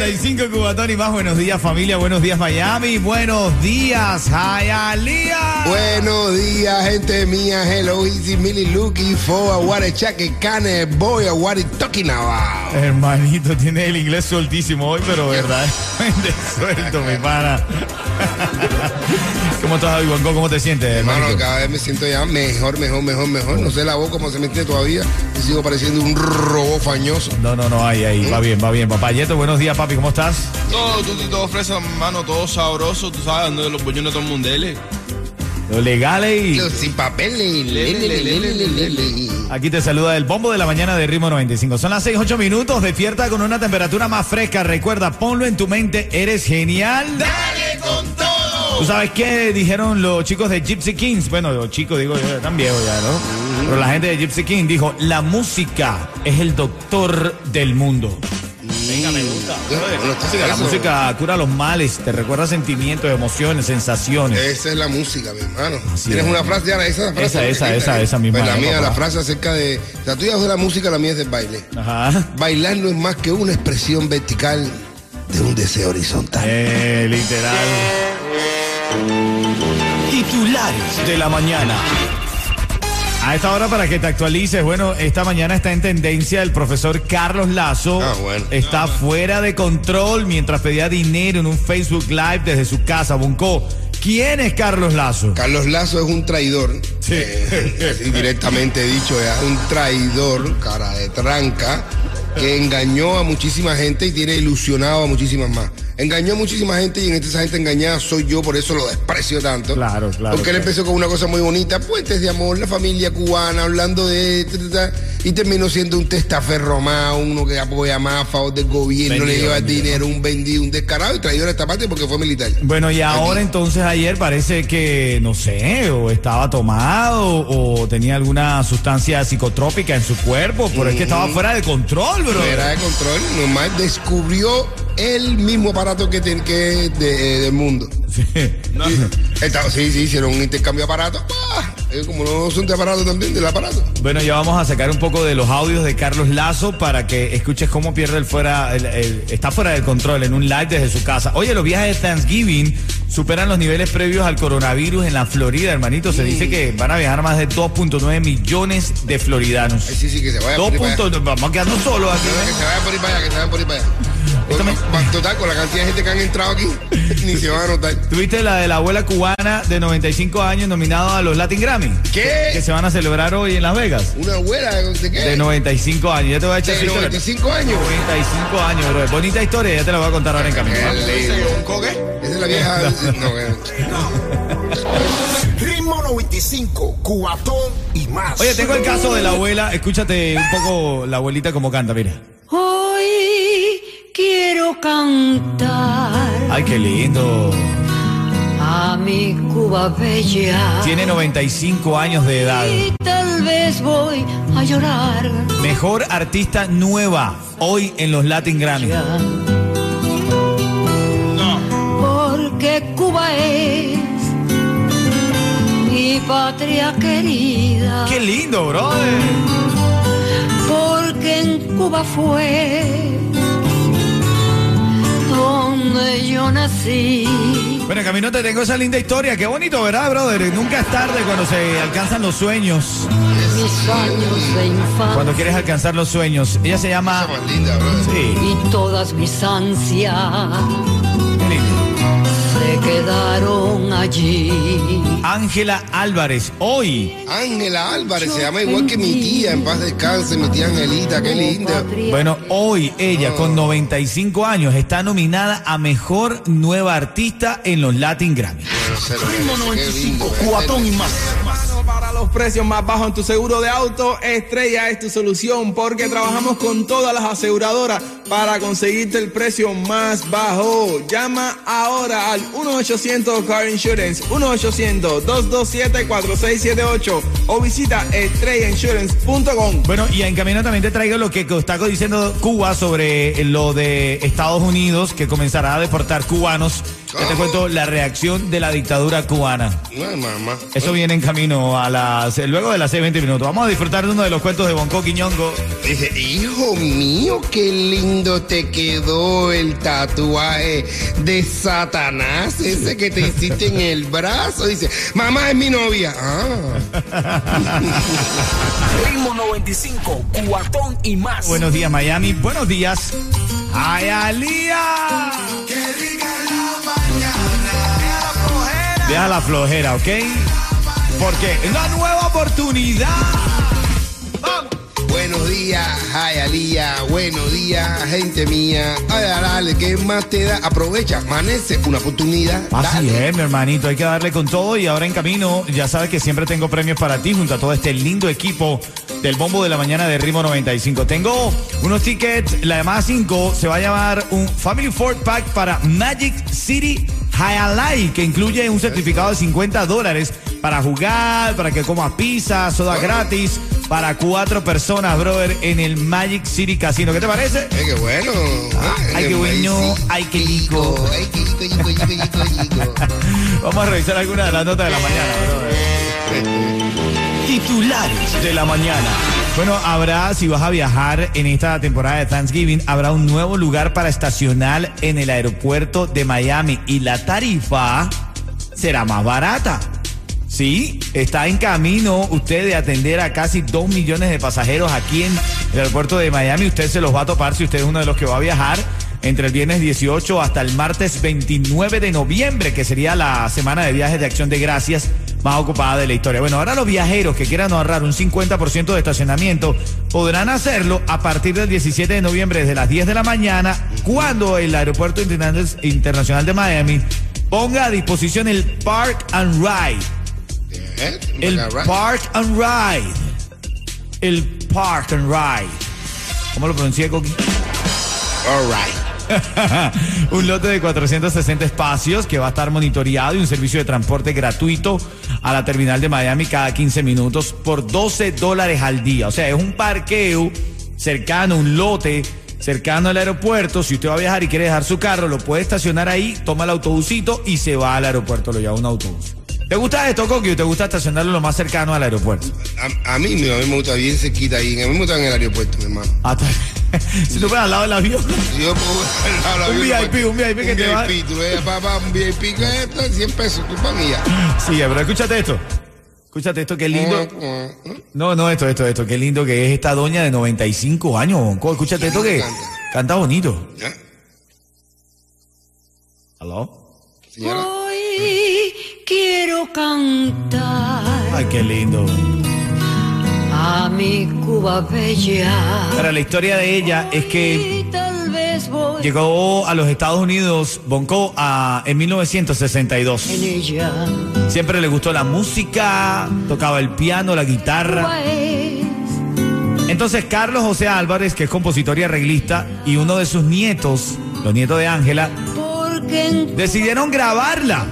Ritmo 95 Cubatón y más. Buenos días familia, buenos días Miami, buenos días Hialeah. Buenos días, gente mía. Hello, easy, Millie, looking for what a chaque cane boy, a what talking about. Hermanito, tiene el inglés sueltísimo hoy, pero verdaderamente suelto, mi pana. ¿Cómo estás, Ivonco? ¿Cómo te sientes, Hermano, cada vez me siento ya mejor, mejor, mejor, mejor. No sé la voz cómo se me entiende todavía. Y sigo pareciendo un robot fañoso. No, no, no, ahí, ahí, va bien, va bien. Papá Yeto, buenos días, papi, ¿cómo estás? Todo, tú, todo fresa, mano, todo sabroso, tú sabes, donde los bollones todo mundiales. Lo legal y... Los sin papeles. le, le, le, le, le, le, le. Aquí te saluda el bombo de la mañana de Ritmo 95. Son las 6, 8 minutos. Despierta con una temperatura más fresca. Recuerda, ponlo en tu mente. Eres genial. ¡Dale con todo! ¿Tú sabes qué dijeron los chicos de Gypsy Kings? Bueno, los chicos, digo, ya están viejos ya, ¿no? Pero la gente de Gypsy King dijo: La música es el doctor del mundo. Venga, me gusta. Bueno, La música cura los males, te recuerda sentimientos, emociones, sensaciones. Esa es la música, mi hermano. Así ¿Tienes es. una frase, Ana? Esa, frase, Esa, esa, ¿qué esa, tal? esa misma, Pues la ¿no, mía, papá? la frase acerca de. La tuya es de la música, la mía es del baile. Ajá. Bailar no es más que una expresión vertical de un deseo horizontal. Eh, literal. Titulares de la mañana. A esta hora para que te actualices, bueno, esta mañana está en tendencia el profesor Carlos Lazo. Ah, bueno. Está fuera de control mientras pedía dinero en un Facebook Live desde su casa. Buncó. ¿Quién es Carlos Lazo? Carlos Lazo es un traidor. Sí. Eh, así directamente dicho, es un traidor, cara de tranca, que engañó a muchísima gente y tiene ilusionado a muchísimas más. Engañó a muchísima gente y en esta gente engañada soy yo, por eso lo desprecio tanto. Claro, claro, Porque él claro. empezó con una cosa muy bonita, puentes de amor, la familia cubana, hablando de... y terminó siendo un testaferro más, uno que apoya más a favor del gobierno, le lleva vendido. dinero, un vendido, un descarado y traidor a esta parte porque fue militar. Bueno, y ahora entonces ayer parece que, no sé, o estaba tomado o tenía alguna sustancia psicotrópica en su cuerpo, pero es que estaba fuera de control, bro. Fuera de control, nomás descubrió el mismo aparato que, ten- que de- eh, del mundo. Sí. Sí, sí, hicieron un intercambio de aparato. Eh, como no son de aparato también, del aparato. Bueno, ya vamos a sacar un poco de los audios de Carlos Lazo para que escuches cómo pierde el fuera, el- el- está fuera del control en un live desde su casa. Oye, los viajes de Thanksgiving superan los niveles previos al coronavirus en la Florida, hermanito. Se dice que van a viajar más de 2.9 millones de floridanos. Ay, sí, sí, que se vaya por ahí para allá. 2.9, vamos quedando solos aquí. Que se vayan por ahí para allá, que se vayan por ahí para allá. Esto me- Va- Total, con la cantidad de gente que han entrado aquí, ni se van a notar. ¿Tuviste la de la abuela cubana de 95 años nominada a los Latin Grammy? ¿Qué? Que se van a celebrar hoy en Las Vegas. ¿Una abuela de qué? De 95 años. Ya te voy a echar De su historia. 95 años. 95 años, bro. Bonita historia, ya te la voy a contar ahora en camino. Esa es la vieja. No, que- Ritmo 95, cuatón y más. Oye, tengo el caso de la abuela. Escúchate un poco la abuelita como canta, mira. Quiero cantar Ay, qué lindo. a mi Cuba bella. Tiene 95 años de edad. Y tal vez voy a llorar. Mejor artista nueva hoy en los Latin Grammy. Porque Cuba es mi patria querida. Qué lindo, brother. Porque en Cuba fue donde yo nací. Bueno, en camino te tengo esa linda historia. Qué bonito, ¿verdad, brother? Nunca es tarde cuando se alcanzan los sueños. mis años de infancia Cuando quieres alcanzar los sueños. Ella se llama. Linda. Sí, y todas mis ansias quedaron allí. Ángela Álvarez, hoy. Ángela Álvarez se llama igual que mi tía, en paz descanse, mi tía Angelita, qué linda. Bueno, hoy ella con 95 años está nominada a Mejor Nueva Artista en los Latin Grammy. Qué 95, lindo, cuatón y más. Los precios más bajos en tu seguro de auto, Estrella es tu solución porque trabajamos con todas las aseguradoras para conseguirte el precio más bajo. Llama ahora al 1-800 Car Insurance, 1-800-227-4678 o visita estrellainsurance.com. Bueno, y en camino también te traigo lo que está diciendo Cuba sobre lo de Estados Unidos, que comenzará a deportar cubanos. Ya te cuento la reacción de la dictadura cubana. Mamá. Eso viene en camino a las luego de las 6:20 minutos. Vamos a disfrutar de uno de los cuentos de Bonco Quiñongo. Dice, hijo mío, qué lindo te quedó el tatuaje de Satanás, ese que te hiciste en el brazo. Dice, mamá es mi novia. Ah. Ritmo 95, cuatón y más. Buenos días, Miami. Buenos días. ¡Ayalía! Deja la flojera, ¿ok? Porque una nueva oportunidad. Buenos días, Alía. Buenos días, gente mía. Ay, dale, ¿qué más te da? Aprovecha, amanece una oportunidad. Así Dale. es, mi hermanito, hay que darle con todo y ahora en camino, ya sabes que siempre tengo premios para ti junto a todo este lindo equipo del Bombo de la Mañana de Ritmo 95. Tengo unos tickets, la llamada 5 se va a llamar un Family Ford Pack para Magic City Hialeah, que incluye un certificado de 50 dólares para jugar, para que comas pizza, soda gratis, para cuatro personas, brother, en el Magic City Casino. ¿Qué te parece? Eh, qué bueno. ay, Eh, qué bueno, ay, qué rico. Ay, qué rico, rico, rico, rico. Vamos a revisar algunas de las notas de la mañana, brother. Titulares de la mañana. Bueno, habrá, si vas a viajar en esta temporada de Thanksgiving, habrá un nuevo lugar para estacionar en el aeropuerto de Miami y la tarifa será más barata. Sí, está en camino usted de atender a casi 2 millones de pasajeros aquí en el aeropuerto de Miami. Usted se los va a topar si usted es uno de los que va a viajar entre el viernes 18 hasta el martes 29 de noviembre, que sería la semana de viajes de acción de gracias más ocupada de la historia. Bueno, ahora los viajeros que quieran ahorrar un 50% de estacionamiento podrán hacerlo a partir del 17 de noviembre desde las 10 de la mañana, cuando el Aeropuerto Interna- Internacional de Miami ponga a disposición el Park and Ride. Eh, El. Park and Ride. El Park and Ride. ¿Cómo lo pronuncié, Coqui? All right. un lote de 460 espacios que va a estar monitoreado y un servicio de transporte gratuito a la terminal de Miami cada 15 minutos por 12 dólares al día. O sea, es un parqueo cercano, un lote cercano al aeropuerto. Si usted va a viajar y quiere dejar su carro, lo puede estacionar ahí, toma el autobusito y se va al aeropuerto, lo lleva un autobús. ¿Te gusta esto, Coqui? ¿O te gusta estacionarlo lo más cercano al aeropuerto? A, a mí, a mí me gusta bien cerquita ahí. A mí me gusta en el aeropuerto, mi hermano. Hasta- si tú vas al lado del avión. Si yo puedo al lado Un del avión, VIP, un VIP que un te va- VIP, tú le das, papá, un VIP que es 100 pesos, y ya. Sí, pero escúchate esto. Escúchate esto, qué lindo. No, no, esto, esto, esto. Qué lindo que es esta doña de 95 años, Bonco. Escúchate esto que canta. canta bonito. ¿Ya? ¿Aló? Señora. Hoy quiero cantar Ay, qué lindo. A mi Cuba bella. Pero la historia de ella es que llegó a los Estados Unidos, Bonco, a, en 1962. en ella. Siempre le gustó la música, tocaba el piano, la guitarra. Cuba es Entonces Carlos José Álvarez, que es compositor y arreglista, y uno de sus nietos, los nietos de Ángela, decidieron grabarla,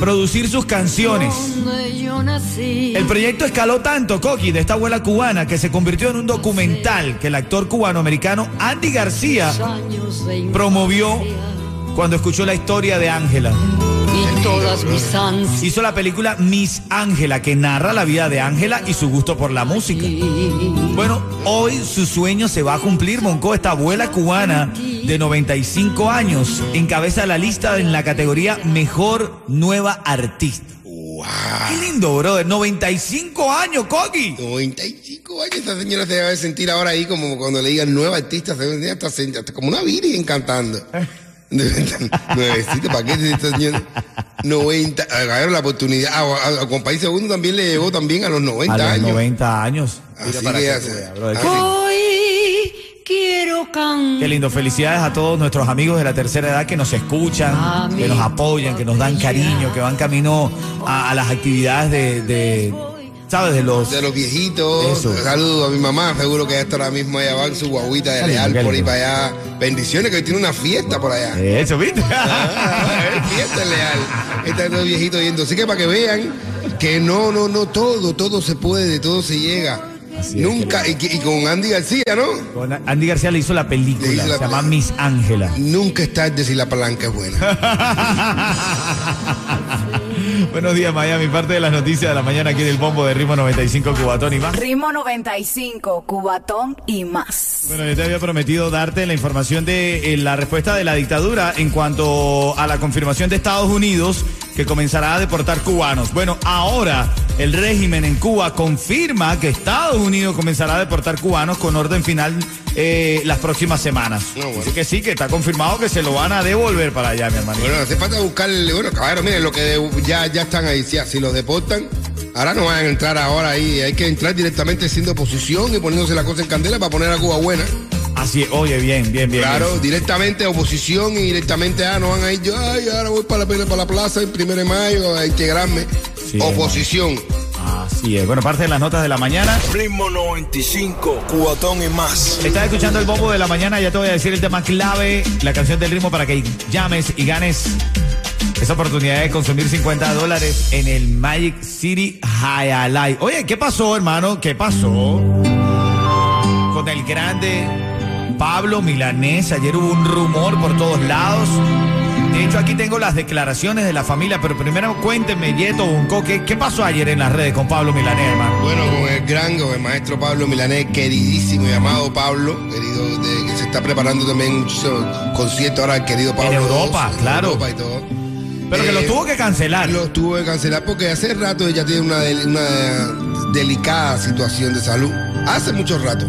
producir sus canciones. El proyecto escaló tanto, Coqui, de esta abuela cubana, que se convirtió en un documental que el actor cubano-americano Andy García promovió cuando escuchó la historia de Ángela. Y todas mis ansias. Hizo la película Miss Ángela, que narra la vida de Ángela y su gusto por la música. Bueno, hoy su sueño se va a cumplir, Monco, esta abuela cubana de 95 años, encabeza la lista en la categoría Mejor Nueva Artista. Wow. Qué lindo, brother. 95 años, Coqui. 95 años, esta señora se debe sentir ahora ahí como cuando le digan nueva artista, se debe sentir hasta, hasta como una virgen cantando. Nuevecita, ¿para qué señora? 90, agarraron la oportunidad. A, a, a Juan País Segundo también le llegó también a los 90 A los años. 90 años. Así para que hace- tú veas, brother. así. Hoy quiero cantar. Qué lindo, felicidades a todos nuestros amigos de la tercera edad que nos escuchan, que nos apoyan, que nos dan cariño, que van camino a, a las actividades de, de, ¿sabes? De los... De los viejitos, saludos a mi mamá, seguro que hasta ahora mismo allá va en su guaguita de Leal por ahí para allá. Bendiciones, que hoy tiene una fiesta por allá. Eso, ¿viste? Ah, es fiesta en Leal. Está todo viejito yendo. Así que para que vean que no, no, no, todo, todo se puede, todo se llega. Así Nunca, y, que- y con Andy García, ¿no? Con Andy García le hizo la película, hizo la se llama. Miss Ángela. Nunca es tarde si la palanca es buena. Buenos días, Miami. Parte de las noticias de la mañana aquí del Bombo de Ritmo 95 Cubatón y más. Ritmo 95, Cubatón y más. Bueno, yo te había prometido darte la información de eh, la respuesta de la dictadura en cuanto a la confirmación de Estados Unidos que comenzará a deportar cubanos. Bueno, ahora el régimen en Cuba confirma que Estados Unidos comenzará a deportar cubanos con orden final eh, las próximas semanas. No, bueno. Así que sí, que está confirmado que se lo van a devolver para allá, mi hermano. Bueno, hace falta buscarle, bueno, caballero, miren, lo que ya, ya están ahí, si, si los deportan, ahora no van a entrar ahora ahí, hay que entrar directamente siendo oposición y poniéndose la cosa en candela para poner a Cuba buena. Así es, oye, bien, bien, bien. Claro, bien. directamente oposición y directamente, ah, no van a ir yo, ay, ahora voy para la, para la plaza el primero de mayo a integrarme. Sí, oposición. Así es. Bueno, parte de las notas de la mañana. Ritmo 95, cuatón y más. Estás escuchando el bombo de la mañana, ya te voy a decir el tema clave, la canción del ritmo para que llames y ganes esa oportunidad de consumir 50 dólares en el Magic City Highlight. Oye, ¿qué pasó, hermano? ¿Qué pasó con el grande Pablo Milanés? Ayer hubo un rumor por todos lados. De hecho, aquí tengo las declaraciones de la familia, pero primero cuéntenme, Yeto Bunco, ¿qué, ¿qué pasó ayer en las redes con Pablo Milanés, hermano? Bueno, con el gran, con el maestro Pablo Milanés, queridísimo y amado Pablo, querido, de- que se está preparando también muchísimo concierto ahora el querido Pablo. Europa, II, en claro. Europa y todo. Pero que lo Eh, tuvo que cancelar. Lo tuvo que cancelar porque hace rato ella tiene una, del- una delicada situación de salud. Hace mucho rato.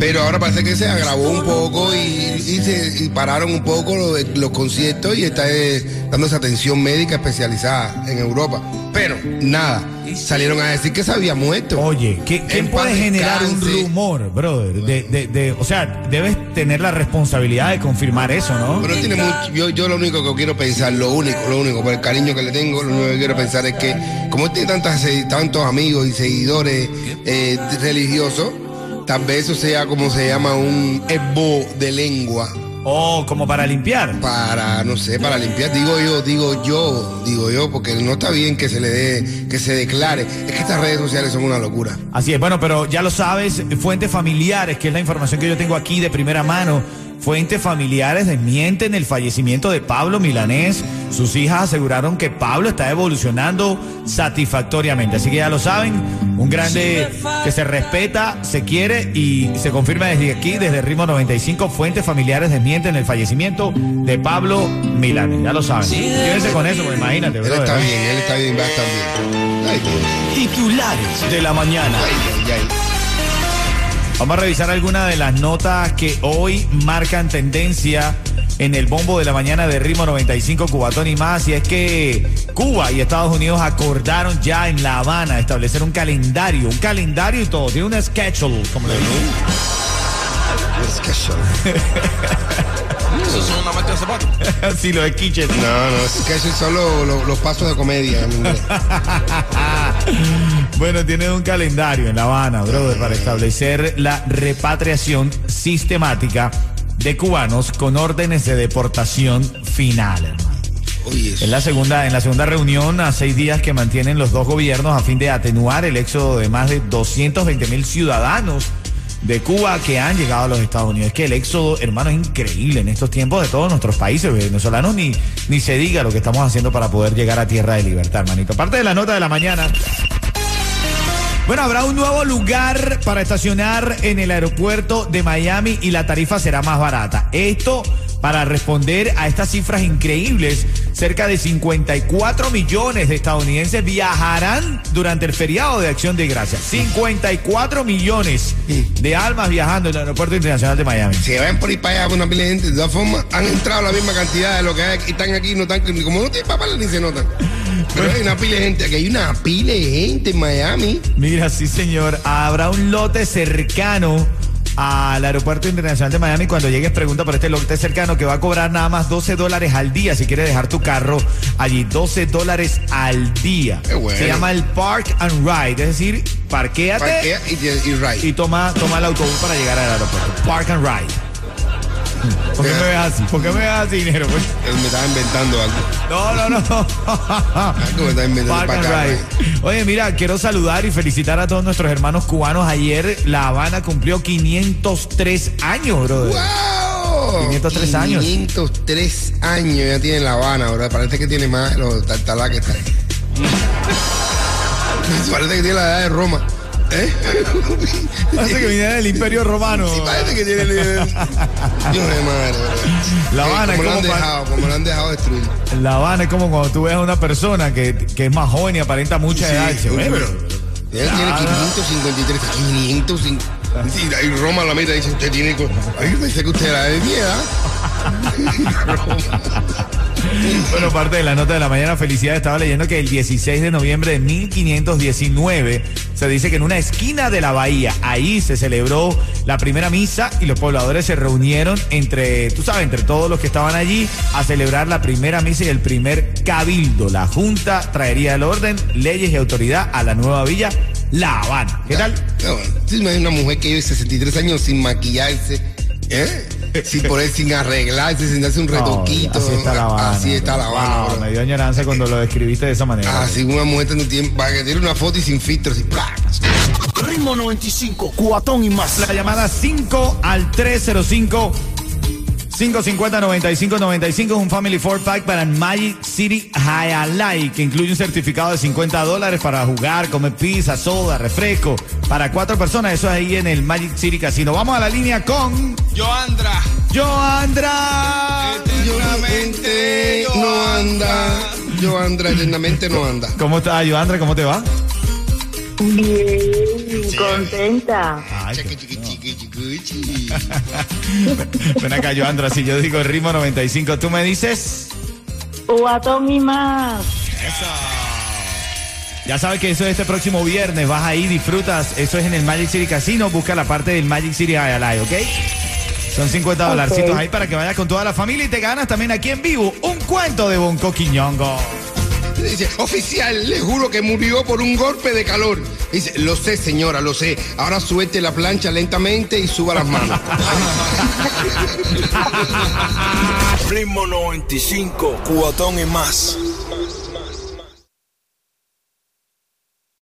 Pero ahora parece que se agravó un poco y, y se y pararon un poco los, los conciertos y está eh, dando esa atención médica especializada en Europa. Pero nada, salieron a decir que se había muerto. Oye, ¿qué- ¿quién puede generar un rumor, brother? De, de, de- o sea, debes tener la responsabilidad de confirmar eso, ¿no? Pero tiene mucho, yo, yo lo único que quiero pensar, lo único, lo único, por el cariño que le tengo, lo único que quiero pensar es que como él tiene tantas, tantos amigos y seguidores eh, religiosos, tal vez eso sea como se llama un esbo de lengua O como para limpiar. para, no sé, para limpiar, digo yo, digo yo, digo yo, porque no está bien que se le dé, que se declare. Es que estas redes sociales son una locura. Así es, bueno, pero ya lo sabes, fuentes familiares, que es la información que yo tengo aquí de primera mano. Fuentes familiares desmienten el fallecimiento de Pablo Milanés. Sus hijas aseguraron que Pablo está evolucionando satisfactoriamente. Así que ya lo saben, un grande que se respeta, se quiere y se confirma desde aquí, desde Ritmo 95. Fuentes familiares desmienten el fallecimiento de Pablo Milanés. Ya lo saben. Quédense con eso, pues imagínate, Él brother, está bien, él está bien, va a estar bien. Ay. Titulares de la mañana. Ay, ay, ay. Vamos a revisar algunas de las notas que hoy marcan tendencia en el bombo de la mañana de Ritmo 95 Cubatón y más. Y es que Cuba y Estados Unidos acordaron ya en La Habana establecer un calendario, un calendario y todo. Tiene un schedule, como le digo. Son- Eso es una marca de zapatos. sí, lo de Kitchen. No, no, es que esos son los, los- los pasos de comedia en inglés. Bueno, tiene un calendario en La Habana, brother, para establecer la repatriación sistemática de cubanos con órdenes de deportación final, hermano. Es la segunda, en la segunda reunión a seis días que mantienen los dos gobiernos a fin de atenuar el éxodo de más de 220 mil ciudadanos de Cuba que han llegado a los Estados Unidos. Es que el éxodo, hermano, es increíble en estos tiempos de todos nuestros países venezolanos, ni, ni se diga lo que estamos haciendo para poder llegar a tierra de libertad, hermanito. Parte de la nota de la mañana. Bueno, habrá un nuevo lugar para estacionar en el aeropuerto de Miami y la tarifa será más barata. Esto para responder a estas cifras increíbles cerca de 54 millones de estadounidenses viajarán durante el feriado de Acción de Gracias. 54 millones de almas viajando en el Aeropuerto Internacional de Miami. Si vayan por ahí para allá una pila de gente, de todas formas, han entrado la misma cantidad de lo que hay aquí, están aquí, no están, como no tienen papeles ni se notan. Pero hay una pila de gente, aquí hay una pila de gente en Miami. Mira, sí señor, habrá un lote cercano al aeropuerto internacional de Miami. Cuando llegues, pregunta por este lote cercano que va a cobrar nada más 12 dólares al día si quieres dejar tu carro allí. 12 dólares al día. Qué bueno. Se llama el Park and Ride, es decir, parquéate Parquea y, y ride. y toma, toma el autobús para llegar al aeropuerto. Park and Ride. ¿Por qué me ves así? ¿Por qué me ves así, dinero? Pues, Él me estaba inventando algo. No, no, no. Algo me estaba inventando Park and para acá, Ride. Oye, mira, quiero saludar y felicitar a todos nuestros hermanos cubanos. Ayer La Habana cumplió 503 años, brother. ¡Wow! 503 años. 503 años ya tiene La Habana, ¿verdad? Parece que tiene más los tartalá que está ahí. Parece que tiene la edad de Roma. ¿Eh? Parece que viene del Imperio Romano. Sí, parece que tiene. Dios de madre. La Eh, Habana como es lo han como dejado, como lo han dejado destruir. La Habana es como cuando tú ves a una persona que, que es más joven y aparenta mucha edad. y dices, uy, "Oye, pero él tiene Claro. 553, 550. Sí, ahí Roma la meta dice, usted tiene... Ay, pensé que usted era de mi edad. Bueno, parte de la nota de la mañana, felicidades. Estaba leyendo que el 16 de noviembre de 1519 se dice que en una esquina de la bahía, ahí se celebró la primera misa y los pobladores se reunieron entre, tú sabes, entre todos los que estaban allí a celebrar la primera misa y el primer cabildo. La Junta traería el orden, leyes y autoridad a la nueva villa La Habana. ¿Qué tal? Bueno, tú una mujer que vive 63 años sin maquillarse, ¿eh? Sin poner, sin arreglarse, sin darse un retoquito. así está La Habana. Así está La Habana. Wow, bro. me dio añoranza cuando lo describiste de esa manera. Así una mujer no tiene, para que tiene una foto y sin filtro, así, ¡plac! Ritmo 95, cuatón y más. La llamada 5 al 305 550-9595 es un Family Four Pack para Magic City Hialeah que incluye un certificado de 50 dólares para jugar, comer pizza, soda, refresco para cuatro personas. Eso es ahí en el Magic City Casino. Vamos a la línea con Joandra. Joandra. Eternamente no anda. Yo Andra eternamente no anda. ¿Cómo está, Joandra? ¿Cómo te va? Bien, contenta. Ay, chiqui. ven acá, Joandra. Si yo digo ritmo 95, tú me dices. Y más. Ya sabes que eso es este próximo viernes. Vas ahí, disfrutas. Eso es en el Magic City Casino. Busca la parte del Magic City Hialeah, ¿ok? Son 50 dolarcitos ahí para que vayas con toda la familia y te ganas también aquí en vivo un cuento de Bonco Quiñongo. Dice, oficial, le juro que murió por un golpe de calor. Dice, lo sé, señora, lo sé. Ahora suelte la plancha lentamente y suba las manos. Ritmo 95, cuatón y más.